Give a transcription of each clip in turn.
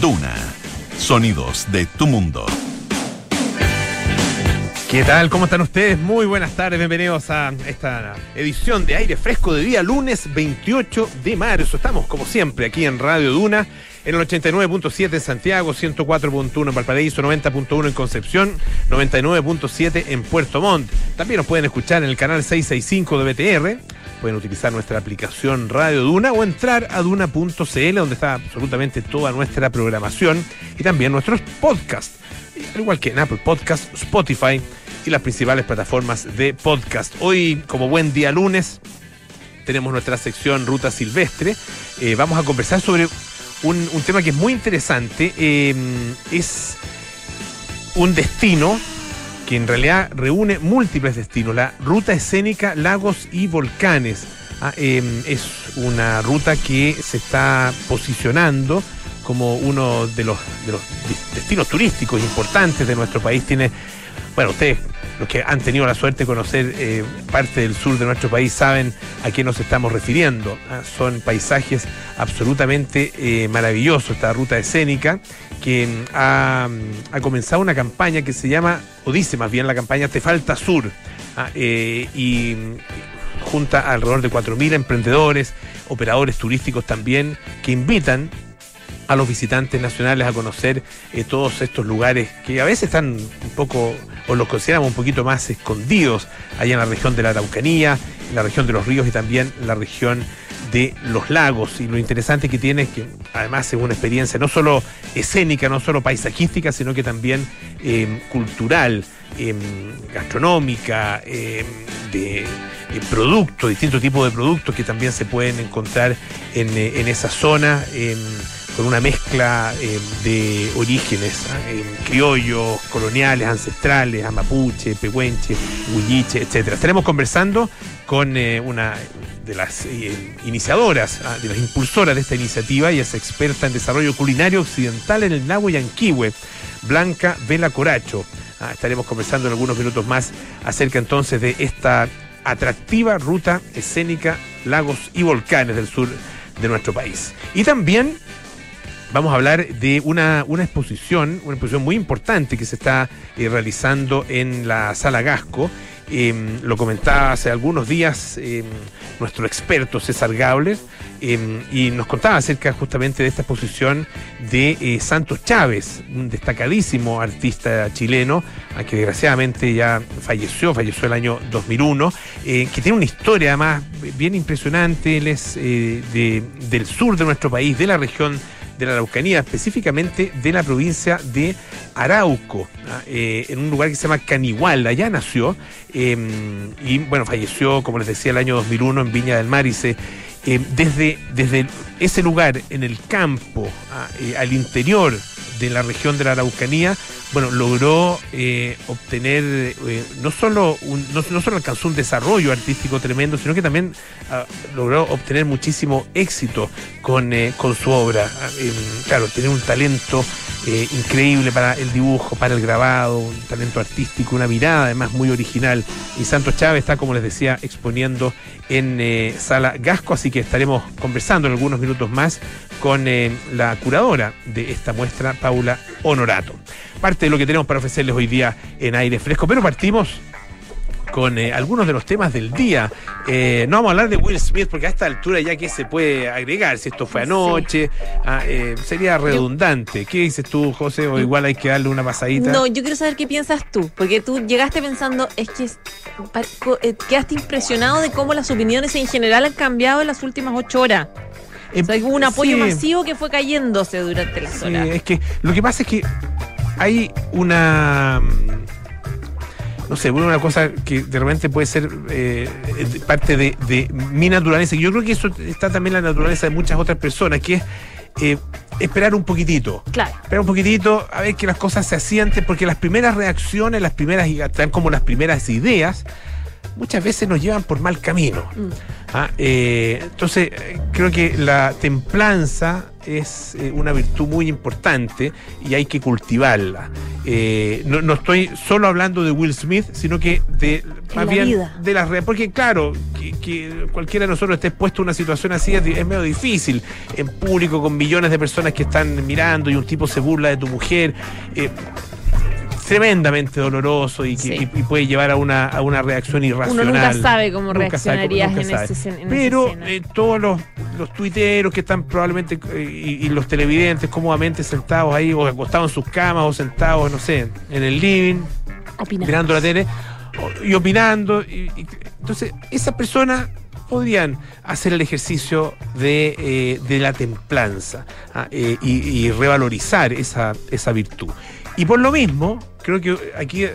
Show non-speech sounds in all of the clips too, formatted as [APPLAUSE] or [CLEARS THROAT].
Duna. Sonidos de tu mundo. ¿Qué tal? ¿Cómo están ustedes? Muy buenas tardes, bienvenidos a esta edición de aire fresco de día lunes 28 de marzo. Estamos como siempre aquí en Radio Duna, en el 89.7 en Santiago, 104.1 en Valparaíso, 90.1 en Concepción, 99.7 en Puerto Montt. También nos pueden escuchar en el canal 665 de BTR. Pueden utilizar nuestra aplicación Radio Duna o entrar a duna.cl donde está absolutamente toda nuestra programación y también nuestros podcasts al igual que en Apple Podcast, Spotify y las principales plataformas de podcast. Hoy, como buen día lunes, tenemos nuestra sección Ruta Silvestre. Eh, vamos a conversar sobre un, tema que es muy interesante. Eh, es un destino que en realidad reúne múltiples destinos, la ruta escénica Lagos y Volcanes. Ah, eh, es una ruta que se está posicionando como uno de los, de los destinos turísticos importantes de nuestro país. Tiene, bueno, ustedes, los que han tenido la suerte de conocer eh, parte del sur de nuestro país, saben a qué nos estamos refiriendo. ¿ah? Son paisajes absolutamente eh, maravillosos, esta ruta escénica mm, ha, comenzado una campaña que se llama, o dice más bien la campaña Te Falta Sur. ¿ah? Eh, y junta alrededor de 4.000 emprendedores, operadores turísticos también, que invitan a los visitantes nacionales a conocer eh, todos estos lugares que a veces están un poco, o los consideramos un poquito más escondidos, allá en la región de la Araucanía, en la región de los ríos y también la región de los lagos. Y lo interesante que tiene es que además es una experiencia no solo escénica, no solo paisajística, sino que también eh, cultural, eh, gastronómica, de productos, distintos tipos de productos que también se pueden encontrar en, en esa zona con una mezcla eh, de orígenes, eh, criollos, coloniales, ancestrales, amapuche, pehuenche, huilliche, etc. Estaremos conversando con eh, una de las iniciadoras, de las impulsoras de esta iniciativa y es experta en desarrollo culinario occidental en el Nahua Yanquihue, Blanca Vela Coracho. Ah, estaremos conversando en algunos minutos más acerca entonces de esta atractiva ruta escénica, lagos y volcanes del sur de nuestro país. Y también vamos a hablar de una, una exposición, una exposición muy importante que se está eh, realizando en la Sala Gasco. Eh, lo comentaba hace algunos días eh, nuestro experto César Gauler y nos contaba acerca justamente de esta exposición de Santos Chávez, un destacadísimo artista chileno, que desgraciadamente ya falleció, falleció el año 2001, que tiene una historia además bien impresionante, él es de, del sur de nuestro país, de la región de la Araucanía, específicamente de la provincia de Arauco, ¿ah? eh, en un lugar que se llama Canigual, allá nació eh, y bueno, falleció, como les decía, el año 2001 en Viña del Mar y se, eh, desde, desde ese lugar en el campo, ¿ah? eh, al interior de la región de la Araucanía, bueno, logró eh, obtener, eh, no, solo no, solo alcanzó un desarrollo artístico tremendo, sino que también uh, logró obtener muchísimo éxito con, eh, con su obra. claro, tener un talento increíble para el dibujo, para el grabado, un talento artístico, una mirada además muy original. Y Santos Chávez está, como les decía, exponiendo en Sala Gasco, así que estaremos conversando en algunos minutos más con la curadora de esta muestra, Paula Honorato parte de lo que tenemos para ofrecerles hoy día en aire fresco. Pero partimos con eh, algunos de los temas del día. Eh, no vamos a hablar de Will Smith porque a esta altura ya que se puede agregar, si esto fue anoche, ah, eh, sería redundante. ¿Qué dices tú, José? O igual hay que darle una pasadita. No, yo quiero saber qué piensas tú, porque tú llegaste pensando, es que quedaste impresionado de cómo las opiniones en general han cambiado en las últimas ocho horas. O sea, hubo un apoyo sí. masivo que fue cayéndose durante las Sí, horas. es que lo que pasa es que hay una mm, no sé, una cosa que de repente puede ser eh, parte de, de, mi naturaleza. Y yo creo que eso está también en la naturaleza de muchas otras personas, que es eh, esperar un poquitito. Claro. Esperar un poquitito a ver que las cosas se asienten, porque las primeras reacciones, las primeras, tan como las primeras ideas, muchas veces nos llevan por mal camino. Mm. Ah, eh, entonces, creo que la templanza es eh, una virtud muy importante y hay que cultivarla. Eh, no, no estoy solo hablando de Will Smith, sino que de más la bien vida. de las redes. Porque claro, que, que cualquiera de nosotros esté expuesto a una situación así es, es medio difícil. En público, con millones de personas que están mirando y un tipo se burla de tu mujer. Tremendamente doloroso y, que, Sí. y- y puede llevar a una, a una reacción irracional. Uno nunca sabe cómo Nunca reaccionarías en, ese en Pero eh, todos los, los tuiteros que están probablemente eh, y, y los televidentes cómodamente sentados ahí o acostados en sus camas o sentados, no sé, en el living, mirando la tele y opinando. y- entonces, esas personas podrían hacer el ejercicio de, eh, de la templanza ah, y, y revalorizar esa, esa virtud. Y por lo mismo, creo que aquí,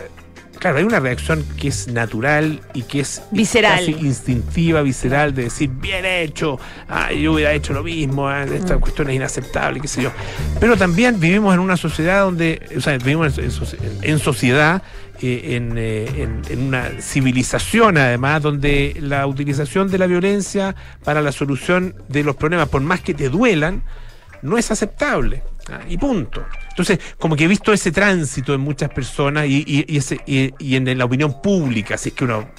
claro, hay una reacción que es natural y que es Visceral. casi instintiva, visceral, de decir, bien hecho, ah, yo hubiera hecho lo mismo, ah, esta Mm. cuestión es inaceptable, qué sé yo. Pero también vivimos en una sociedad donde, o sea, vivimos en, en sociedad, eh, en, eh, en- en una civilización además, donde la utilización de la violencia para la solución de los problemas, por más que te duelan, no es aceptable. Ah, Y punto. Entonces, como que he visto ese tránsito en muchas personas y, y- ese, y- en la opinión pública, si es que uno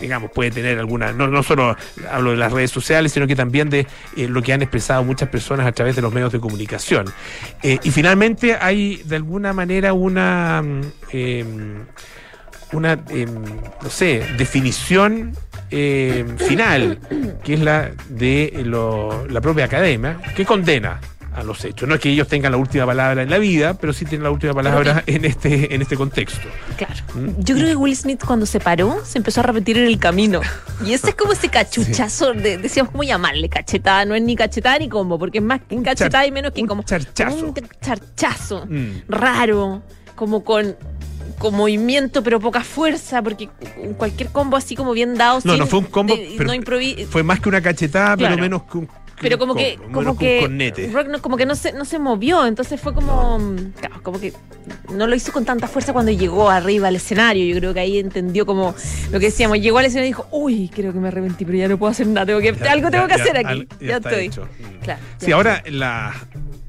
digamos, puede tener alguna, no, no solo hablo de las redes sociales, sino que también de eh, lo que han expresado muchas personas a través de los medios de comunicación. Eh, y finalmente hay de alguna manera una, mm, eh, una, eh, no sé, definición eh, final, que es la de lo- la propia academia, que condena a los hechos. No es que ellos tengan la última palabra en la vida, pero sí tienen la última palabra en este, en este contexto. Claro. ¿Mm? Yo creo que Will Smith cuando se paró se empezó a repetir en el camino. Y ese es como ese cachuchazo, de, decíamos cómo llamarle, cachetada, no es ni cachetada ni combo, porque es más que cachetada y menos que un como charchazo. un charchazo Mm. raro, como con con movimiento pero poca fuerza, porque cualquier combo así como bien dado No, sin- no fue un combo, de- pero no improvi- fue más que una cachetada, Claro. pero menos que un. Pero como que como que. Rock no- como que no se no se movió entonces fue como claro, como que no lo hizo con tanta fuerza cuando llegó arriba al escenario yo creo que ahí entendió como lo que decíamos llegó al escenario y dijo uy creo que me arrepentí pero ya no puedo hacer nada tengo que Ya- algo tengo ya- que hacer ya- aquí ya estoy hecho. Claro Sí, ahora la.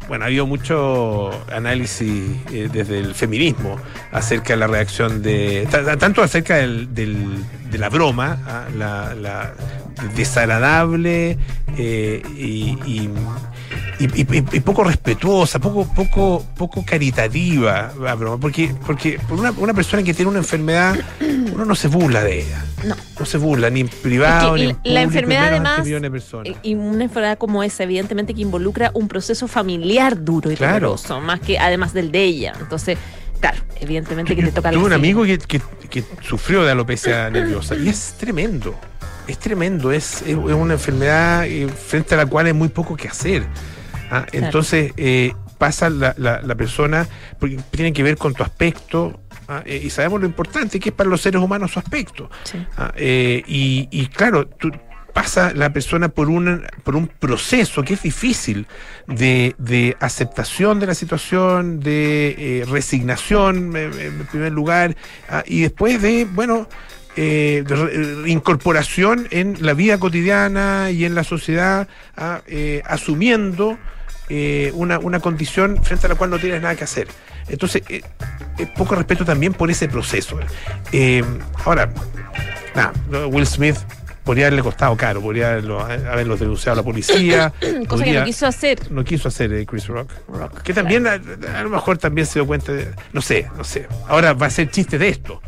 Bueno, ha habido mucho análisis eh, desde el feminismo acerca de la reacción de. ta- ta- tanto acerca del, de la broma, ah, la, la desagradable eh, y, y- y- y- y poco respetuosa, poco, poco, poco caritativa la. Porque, porque por una, una persona que tiene una enfermedad, uno no se burla de ella. No. No se burla, ni en privado, ni en la- la público, y enfermedad, además, de personas. Eh, Y una enfermedad como esa, evidentemente, que involucra un proceso familiar duro y Claro. doloroso, más que además del de ella. Entonces, claro, evidentemente que te toca la Tuve un amigo que, que- que sufrió de alopecia nerviosa y es tremendo. Es tremendo, es, es- es una enfermedad eh, frente a la cual hay muy poco que hacer. Ah, Entonces eh, pasa la, la- la persona, porque tiene que ver con tu aspecto, ah, eh, y sabemos lo importante que es para los seres humanos su aspecto. Sí. Ah, eh, y, y claro, tú, pasa la persona por un, por un proceso que es difícil de, de aceptación de la situación, de eh, resignación en primer lugar, y después de, bueno, eh, de incorporación en la vida cotidiana y en la sociedad, eh, asumiendo eh, una, una condición frente a la cual no tienes nada que hacer. Entonces, eh, eh, poco respeto también por ese proceso. Ahora, nada, Will Smith podría haberle costado caro, podría haberlo, haberlo denunciado a la policía. [COUGHS] Cosa que no quiso hacer. no quiso hacer Chris Rock. Rock, Que también a, a lo mejor también se dio cuenta de. No sé, no sé. Ahora va a ser chiste de esto.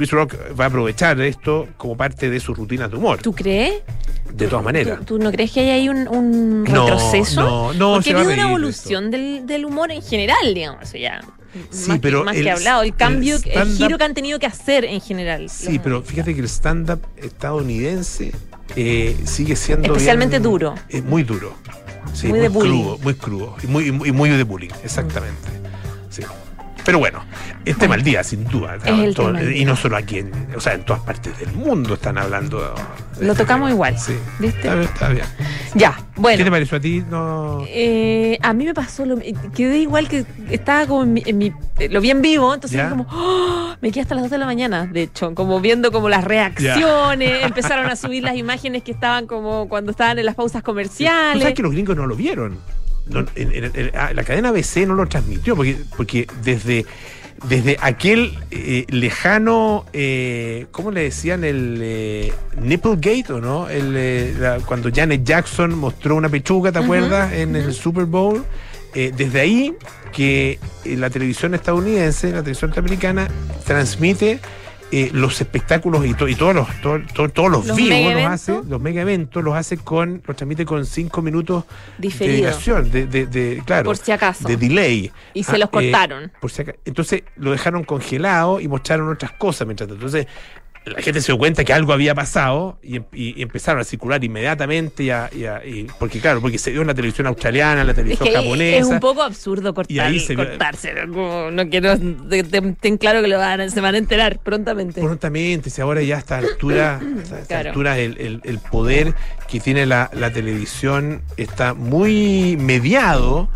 Chris Rock va a aprovechar esto como parte de sus rutinas de humor. ¿Tú crees? de todas maneras. ¿Tú, tú no crees que hay ahí un, un No, retroceso? no, no, Porque se ha una evolución del, del humor en general, digamos. Ya. Sí, más pero que, más el- que hablado. El cambio, el giro que han tenido que hacer en general. Sí, pero fíjate que el stand-up estadounidense eh, sigue siendo. Especialmente bien- duro. Es muy duro. Sí, Muy muy, de bullying. crudo, muy crudo. Y muy, y muy, y muy de bullying, exactamente. Sí. Pero bueno, es tema del día, sin duda. Todo- y no solo aquí, en, o sea, en todas partes del mundo están hablando. de Lo este tocamos tema. igual, Sí. ¿viste? Está bien, está bien. Ya, ¿Qué bueno. te pareció a ti? No. Eh, a mí me pasó lo quedé igual que estaba como en mi, en mi- lo vi en vivo, entonces Ya. como ¡oh! me quedé hasta las 2 de la mañana, de hecho, como viendo como las reacciones, empezaron a subir las imágenes que estaban como cuando estaban en las pausas ¿Tú comerciales. sabes que los gringos no lo vieron? No, en- en- en- ah, la cadena ABC no lo transmitió, porque, porque desde, desde aquel eh, lejano, eh, ¿cómo le decían? El eh, Nipplegate, ¿o no? El, la- cuando Janet Jackson mostró una pechuga, ¿te acuerdas? En el Super Bowl. Desde ahí que la televisión estadounidense, la televisión norteamericana, transmite eh, los espectáculos y, to- y todos los, to- to- todos los, Los vivos los hace, los mega eventos los hace con, los transmite con cinco minutos de dilación, de, de, de- claro, Por si acaso. de delay. Y se Ah, los eh, cortaron. por si aca- Entonces lo dejaron congelado y mostraron otras cosas mientras tanto. Entonces la gente se dio cuenta que algo había pasado y, em- y- empezaron a circular inmediatamente y a- y a- y- porque claro, porque se dio en la televisión australiana, en la Es televisión que japonesa. es un poco absurdo cortar, Y ahí se cortarse. ¿no? Quiero. te- te- Ten claro que lo van se van a enterar prontamente. prontamente, si ahora ya a esta altura, [COUGHS] a esta Claro. altura el, el- el poder que tiene la, la televisión está muy mediado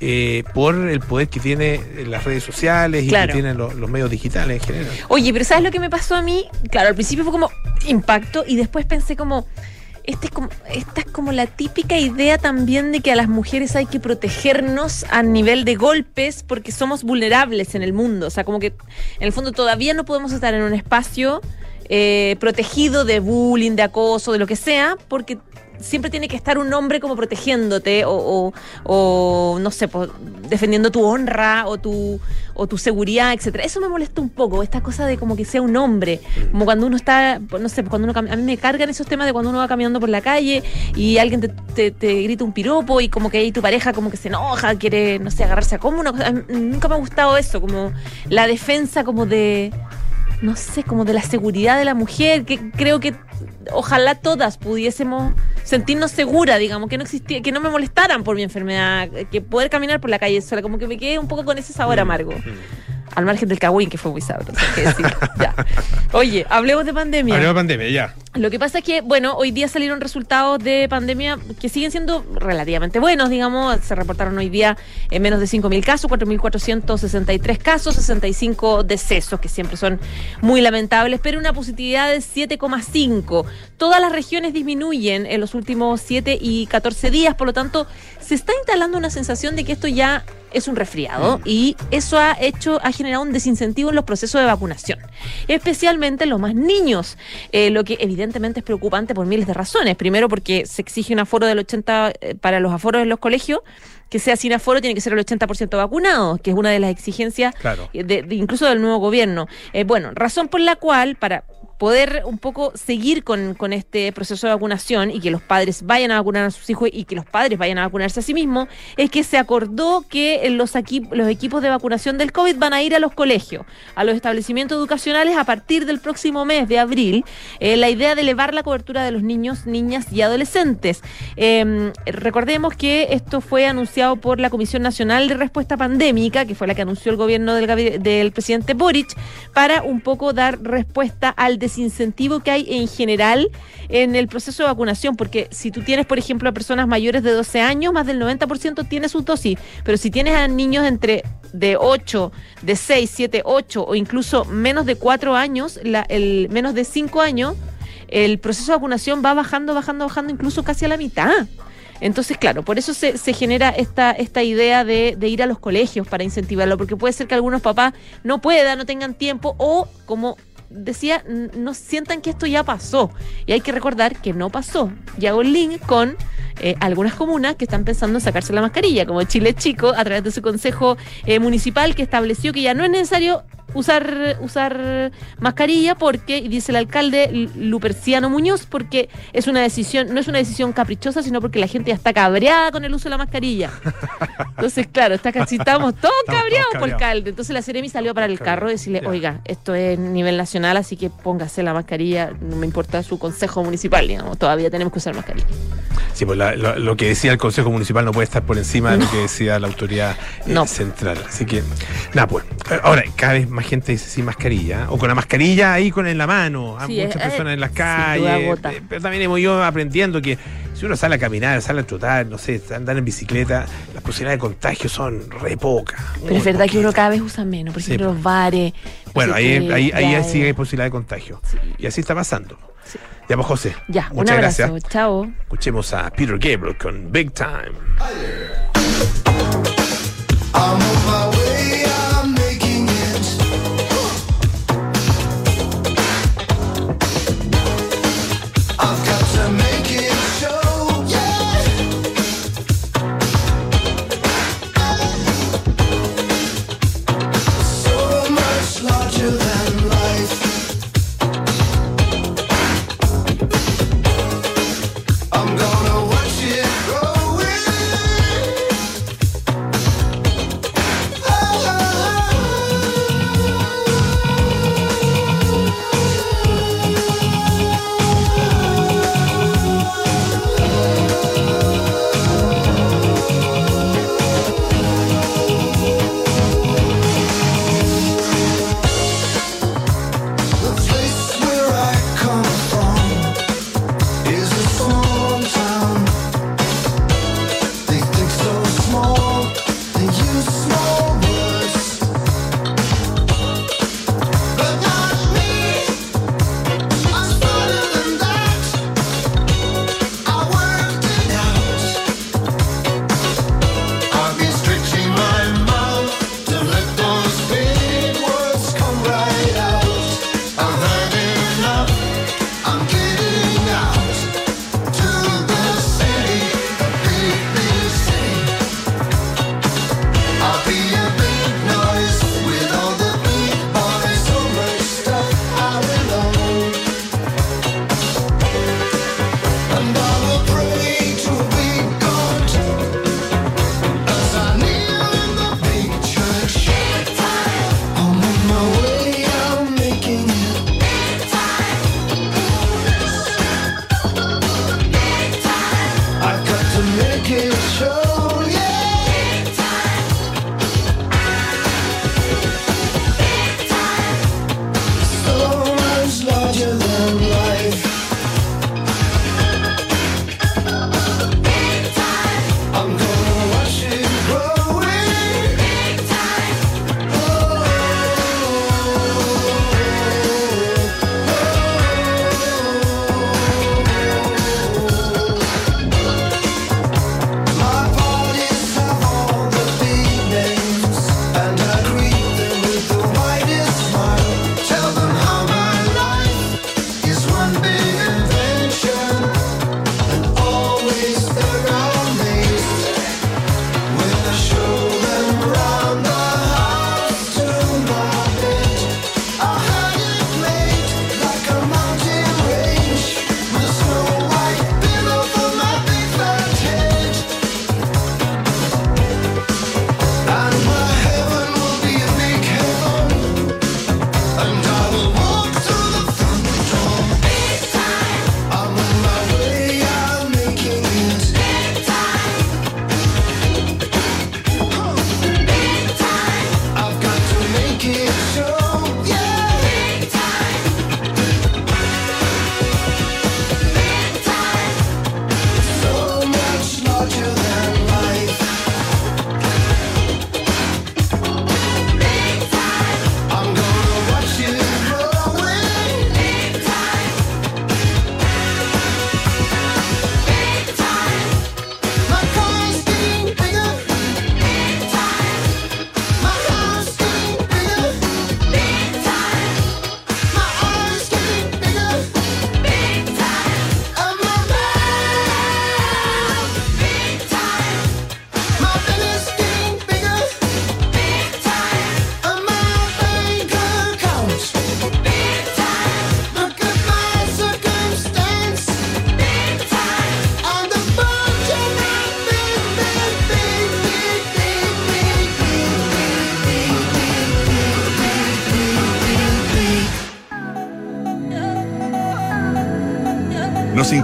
eh, por el poder que tiene las redes sociales y Claro. que tienen los, los medios digitales en general. Oye, pero ¿sabes lo que me pasó a mí? Claro, al principio fue como impacto y después pensé como. Este es como, esta es como la típica idea también de que a las mujeres hay que protegernos a nivel de golpes porque somos vulnerables en el mundo. O sea, como que en el fondo todavía no podemos estar en un espacio eh, protegido de bullying, de acoso, de lo que sea, porque siempre tiene que estar un hombre como protegiéndote o, o- no sé, defendiendo tu honra o tu, o tu seguridad, etcétera. Eso me molesta un poco, esta cosa de como que sea un hombre, como cuando uno está, no sé, cuando uno a mí me cargan esos temas de cuando uno va caminando por la calle y alguien te, te- te grita un piropo y como que ahí tu pareja como que se enoja, quiere, no sé, agarrarse a como una cosa. Nunca me ha gustado eso, como la defensa como de no sé, como de la seguridad de la mujer, que creo que ojalá todas pudiésemos sentirnos seguras, digamos, que no existía, que no me molestaran por mi enfermedad, que poder caminar por la calle sola, como que me quedé un poco con ese sabor amargo. Al margen del cagüín, que fue muy sabroso, hay que decir. [LAUGHS] ya. Oye, hablemos de pandemia. Hablemos de pandemia, ya. Lo que pasa es que, bueno, hoy día salieron resultados de pandemia que siguen siendo relativamente buenos, digamos. Se reportaron hoy día en menos de 5.000 casos, 4.463 casos, 65 decesos, que siempre son muy lamentables, pero una positividad de 7,5. Todas las regiones disminuyen en los últimos 7 y 14 días, por lo tanto, se está instalando una sensación de que esto ya es un resfriado y eso ha hecho, ha generado un desincentivo en los procesos de vacunación, especialmente en los más niños, eh, lo que evidentemente es preocupante por miles de razones. Primero porque se exige un aforo del 80 eh, para los aforos en los colegios, que sea sin aforo tiene que ser el 80% vacunado, que es una de las exigencias Claro. eh, de- de- incluso del nuevo gobierno. Eh, bueno, razón por la cual, para poder un poco seguir con, con este proceso de vacunación y que los padres vayan a vacunar a sus hijos y que los padres vayan a vacunarse a sí mismos, es que se acordó que los, equi- los equipos de vacunación del COVID van a ir a los colegios, a los establecimientos educacionales a partir del próximo mes de abril. Eh, la idea de elevar la cobertura de los niños, niñas y adolescentes. Eh, recordemos que esto fue anunciado por la Comisión Nacional de Respuesta Pandémica, que fue la que anunció el gobierno del, del presidente Boric, para un poco dar respuesta al desincentivo que hay en general en el proceso de vacunación, porque si tú tienes, por ejemplo, a personas mayores de 12 años, más del 90% tiene sus dosis, pero si tienes a niños entre de 8, de 6, 7, 8 o incluso menos de 4 años, el menos de 5 años, el proceso de vacunación va bajando, bajando, bajando, incluso casi a la mitad. Entonces, claro, por eso se, se genera esta, esta idea de, de ir a los colegios para incentivarlo, porque puede ser que algunos papás no puedan, no tengan tiempo o, como decía, no sientan que esto ya pasó. Y hay que recordar que no pasó. Y hago el link con eh, algunas comunas que están pensando en sacarse la mascarilla, como Chile Chico, a través de su consejo eh, municipal que estableció que ya no es necesario usar, usar mascarilla porque, y dice el alcalde Luperciano Muñoz, porque es una decisión, no es una decisión caprichosa, sino porque la gente ya está cabreada con el uso de la mascarilla. Entonces, claro, está casi estamos todos cabreados por el alcalde. Entonces la Ceremi salió para el carro y decirle, oiga, esto es nivel nacional, así que póngase la mascarilla, no me importa su consejo municipal, digamos, todavía tenemos que usar mascarilla. Sí, pues la- lo, lo que decía el Consejo Municipal no puede estar por encima de lo que decía la autoridad eh, No. central. Así que, nada, pues. Ahora, cada vez más gente dice sin mascarilla, o con la mascarilla ahí con en la mano, a Sí, muchas eh, personas en las duda calles. eh, Pero también hemos ido aprendiendo que si uno sale a caminar, sale a trotar, no sé, andar en bicicleta, las posibilidades de contagio son re pocas. Pero es verdad que uno cada vez usa menos, por ejemplo, los bares. Bueno, ahí, ahí, ahí, sí hay eh. posibilidad de contagio. Y así está pasando. Ya, pues José. Ya, muchas un abrazo. gracias. Chao. Escuchemos a Peter Gabriel con Big Time.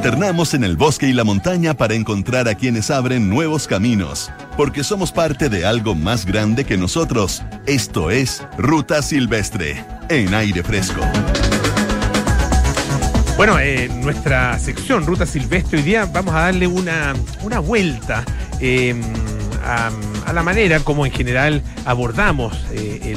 Nos internamos en el bosque y la montaña para encontrar a quienes abren nuevos caminos, porque somos parte de algo más grande que nosotros. Esto es Ruta Silvestre, en aire fresco. Bueno, eh, nuestra sección Ruta Silvestre hoy día vamos a darle una, una vuelta eh, a, la manera como en general abordamos eh,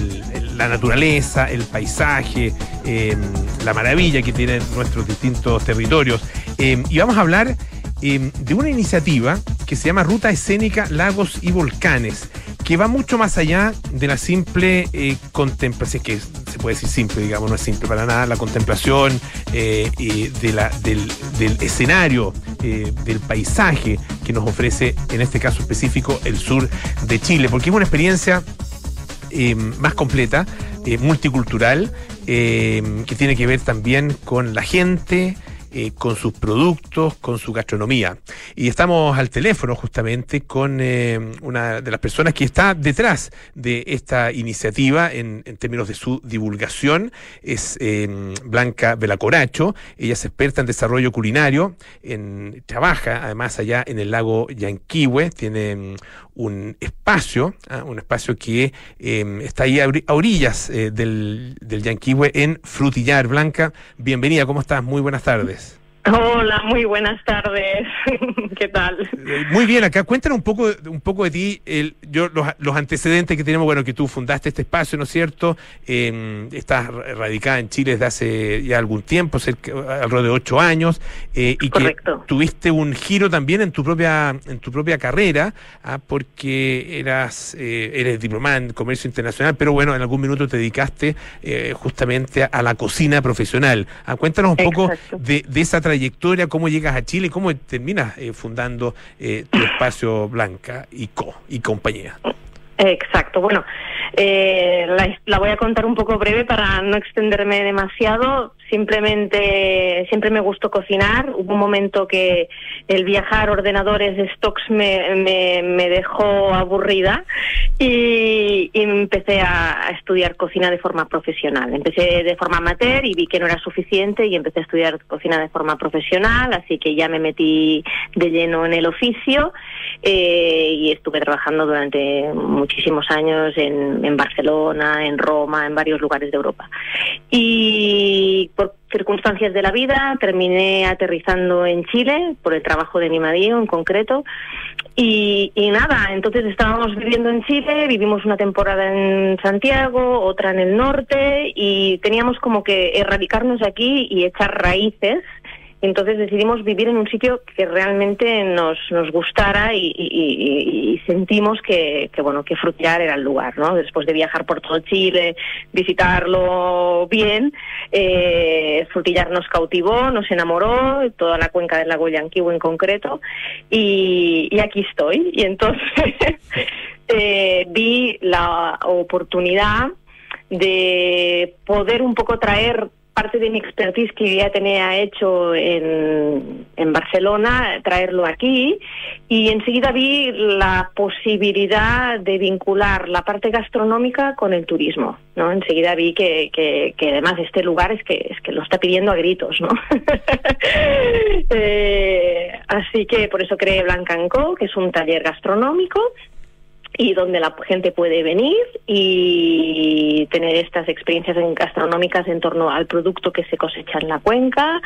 la naturaleza, el paisaje, eh, la maravilla que tienen nuestros distintos territorios. Eh, y vamos a hablar eh, de una iniciativa que se llama Ruta Escénica Lagos y Volcanes, que va mucho más allá de la simple eh, contemplación, que se puede decir simple, digamos, no es simple para nada, la contemplación eh, de la, del, escenario, eh, del paisaje que nos ofrece, en este caso específico, el sur de Chile, porque es una experiencia eh, más completa, eh, multicultural, que tiene que ver también con la gente, eh, con sus productos, con su gastronomía. Y estamos al teléfono justamente con eh, una de las personas que está detrás de esta iniciativa en, términos de su divulgación. Es eh, Blanca Velacoracho. Ella es experta en desarrollo culinario. En, trabaja además allá en el lago Yanquihue. Tiene mm, un espacio, ah, un espacio que eh, está ahí a orillas eh, del, del Yanquihue en Frutillar. Blanca, bienvenida, ¿cómo estás? Muy buenas tardes. Hola, muy buenas tardes. [LAUGHS] ¿Qué tal? Eh, Muy bien, acá cuéntanos un poco, un poco de ti, el, yo, los, los antecedentes que tenemos, bueno, que tú fundaste este espacio, ¿no es cierto? Eh, estás ra- radicada en Chile desde hace ya algún tiempo, cerca, alrededor de ocho años, eh, y Correcto. que tuviste un giro también en tu propia, en tu propia carrera, ah, porque eras, eh, eres diplomada en comercio internacional, pero bueno, en algún minuto te dedicaste eh, justamente a, a la cocina profesional. Ah, cuéntanos un poco de, de esa trayectoria, cómo llegas a Chile, cómo terminas eh, fundando eh, tu espacio Blanca y Co y compañía. Exacto. Bueno, eh, la, voy a contar un poco breve para no extenderme demasiado. Simplemente, siempre me gustó cocinar. Hubo un momento que el viajar ordenadores de stocks me, dejó aburrida y, empecé a, estudiar cocina de forma profesional. Empecé de forma amateur y vi que no era suficiente y empecé a estudiar cocina de forma profesional, así que ya me metí de lleno en el oficio eh, y estuve trabajando durante muchísimos años en, en Barcelona, en Roma, en varios lugares de Europa. Y por circunstancias de la vida terminé aterrizando en Chile por el trabajo de mi marido en concreto. Y, y nada, entonces estábamos viviendo en Chile, vivimos una temporada en Santiago, otra en el norte y teníamos como que erradicarnos aquí y echar raíces. Entonces decidimos vivir en un sitio que realmente nos, nos gustara y, y- y- y sentimos que, que, bueno que Frutillar era el lugar, ¿no? Después de viajar por todo Chile, visitarlo bien, eh, Frutillar nos cautivó, nos enamoró, toda la cuenca del lago Yanquihue en concreto, y, y aquí estoy. Y entonces [LAUGHS] eh, vi la oportunidad de poder un poco traer parte de mi expertise que ya tenía hecho en, en Barcelona, traerlo aquí y enseguida vi la posibilidad de vincular la parte gastronómica con el turismo, ¿no? Enseguida vi que, que, que además este lugar es que, es que lo está pidiendo a gritos, ¿no? [LAUGHS] Eh, así que por eso creé Blanca Co, que es un taller gastronómico y donde la gente puede venir y tener estas experiencias en- gastronómicas en torno al producto que se cosecha en la cuenca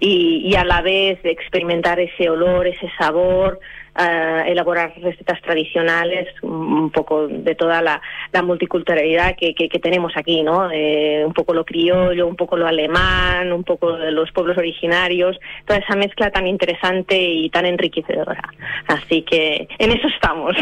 y a la vez experimentar ese olor, ese sabor, ah, elaborar recetas tradicionales, un poco de toda la, la multiculturalidad que, que- que tenemos aquí, ¿no? Eh, un poco lo criollo, un poco lo alemán, un poco de los pueblos originarios, toda esa mezcla tan interesante y tan enriquecedora. Así que en eso estamos.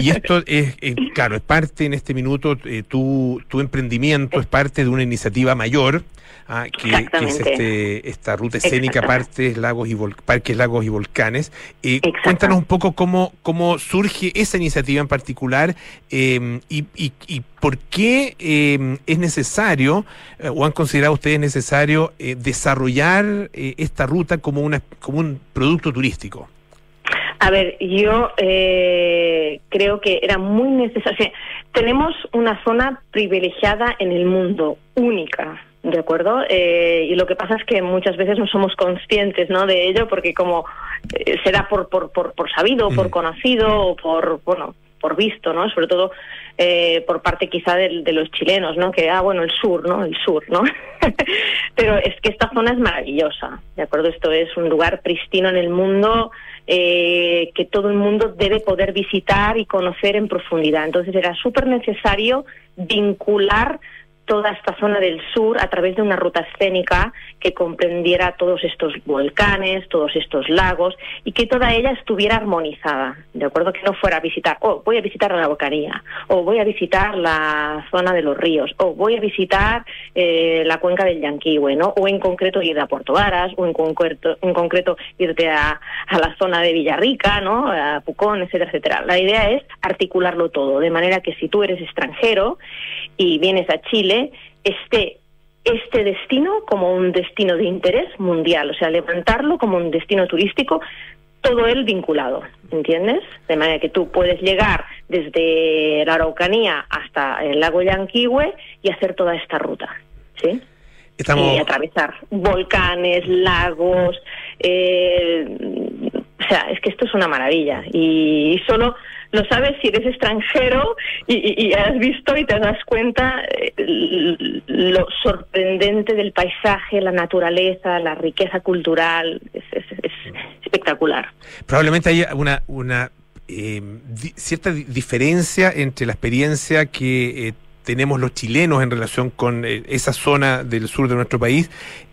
Y [LAUGHS] esto es, eh, claro, es parte en este minuto, eh, tu, tu emprendimiento es parte de una iniciativa mayor, ah, que, que es este, esta ruta escénica. Parques, Lagos y, Vol- Parques, Lagos y Volcanes. Eh, cuéntanos un poco cómo, cómo surge esa iniciativa en particular eh, y, y- y por qué eh, es necesario, eh, o han considerado ustedes necesario, eh, desarrollar eh, esta ruta como, una, como un producto turístico. A ver, yo eh, creo que era muy necesario. tenemos una zona privilegiada en el mundo, única, ¿de acuerdo? Eh, y lo que pasa es que muchas veces no somos conscientes ¿no? de ello porque como eh, se da por, por, por, por sabido, por conocido o por, bueno, por visto, ¿no? Sobre todo eh, por parte quizá de, de, los chilenos, ¿no? Que, ah, bueno, el sur, ¿no? El sur, ¿no? [LAUGHS] Pero es que esta zona es maravillosa, ¿de acuerdo? Esto es un lugar pristino en el mundo eh, que todo el mundo debe poder visitar y conocer en profundidad. Entonces era súper necesario vincular toda esta zona del sur a través de una ruta escénica que comprendiera todos estos volcanes, todos estos lagos y que toda ella estuviera armonizada, ¿de acuerdo? Que no fuera a visitar, oh, voy a visitar la bocanía, o voy a visitar la zona de los ríos, o voy a visitar eh, la cuenca del Yanquihue, ¿no? O en concreto ir a Puerto Varas, o en concreto, en concreto irte a, a la zona de Villarrica, ¿no? A Pucón, etcétera, etcétera. La idea es articularlo todo, de manera que si tú eres extranjero y vienes a Chile, esté este destino como un destino de interés mundial, o sea, levantarlo como un destino turístico, todo él vinculado, ¿entiendes? De manera que tú puedes llegar desde la Araucanía hasta el lago Yanquihue y hacer toda esta ruta, ¿sí? Estamos... Y atravesar volcanes, lagos, eh, o sea, es que esto es una maravilla y solo lo sabes si eres extranjero y, has visto y te das cuenta eh, lo sorprendente del paisaje, la naturaleza, la riqueza cultural, es, es, es espectacular. Probablemente hay una, una eh, cierta diferencia entre la experiencia que... Eh, tenemos los chilenos en relación con eh, esa zona del sur de nuestro país,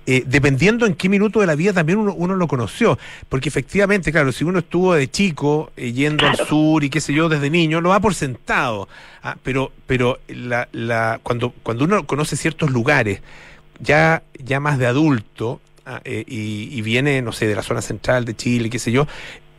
eh, dependiendo en qué minuto de la vida también uno, uno, lo conoció. Porque efectivamente, claro, si uno estuvo de chico eh, yendo claro. al sur y qué sé yo, desde niño, lo va por sentado. Ah, pero pero la, la, cuando, cuando uno conoce ciertos lugares, ya, ya más de adulto, ah, y, y viene, no sé, de la zona central de Chile, qué sé yo,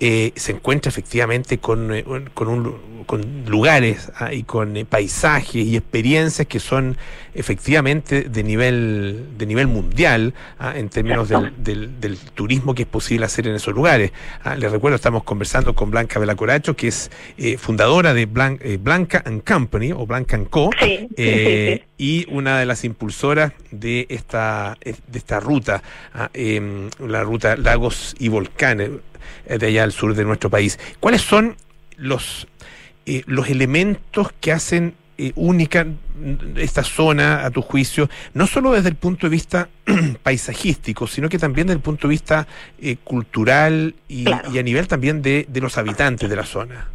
eh, se encuentra efectivamente con, eh, con, un, con lugares ah, y con eh, paisajes y experiencias que son efectivamente de nivel de nivel mundial ah, en términos del, del, del, turismo que es posible hacer en esos lugares. Ah, les recuerdo, estamos conversando con Blanca Velacoracho, que es eh, fundadora de Blan Blanca and Company o Blanca and Co. Sí, sí, sí, y una de las impulsoras de esta, de esta ruta, em, la ruta Lagos y Volcanes de allá al sur de nuestro país. ¿Cuáles son los, eh, los elementos que hacen eh, única esta zona, a tu juicio, no solo desde el punto de vista [CLEARS THROAT] paisajístico, sino que también desde el punto de vista eh, cultural y, claro. y, a nivel también de, de los habitantes de la zona?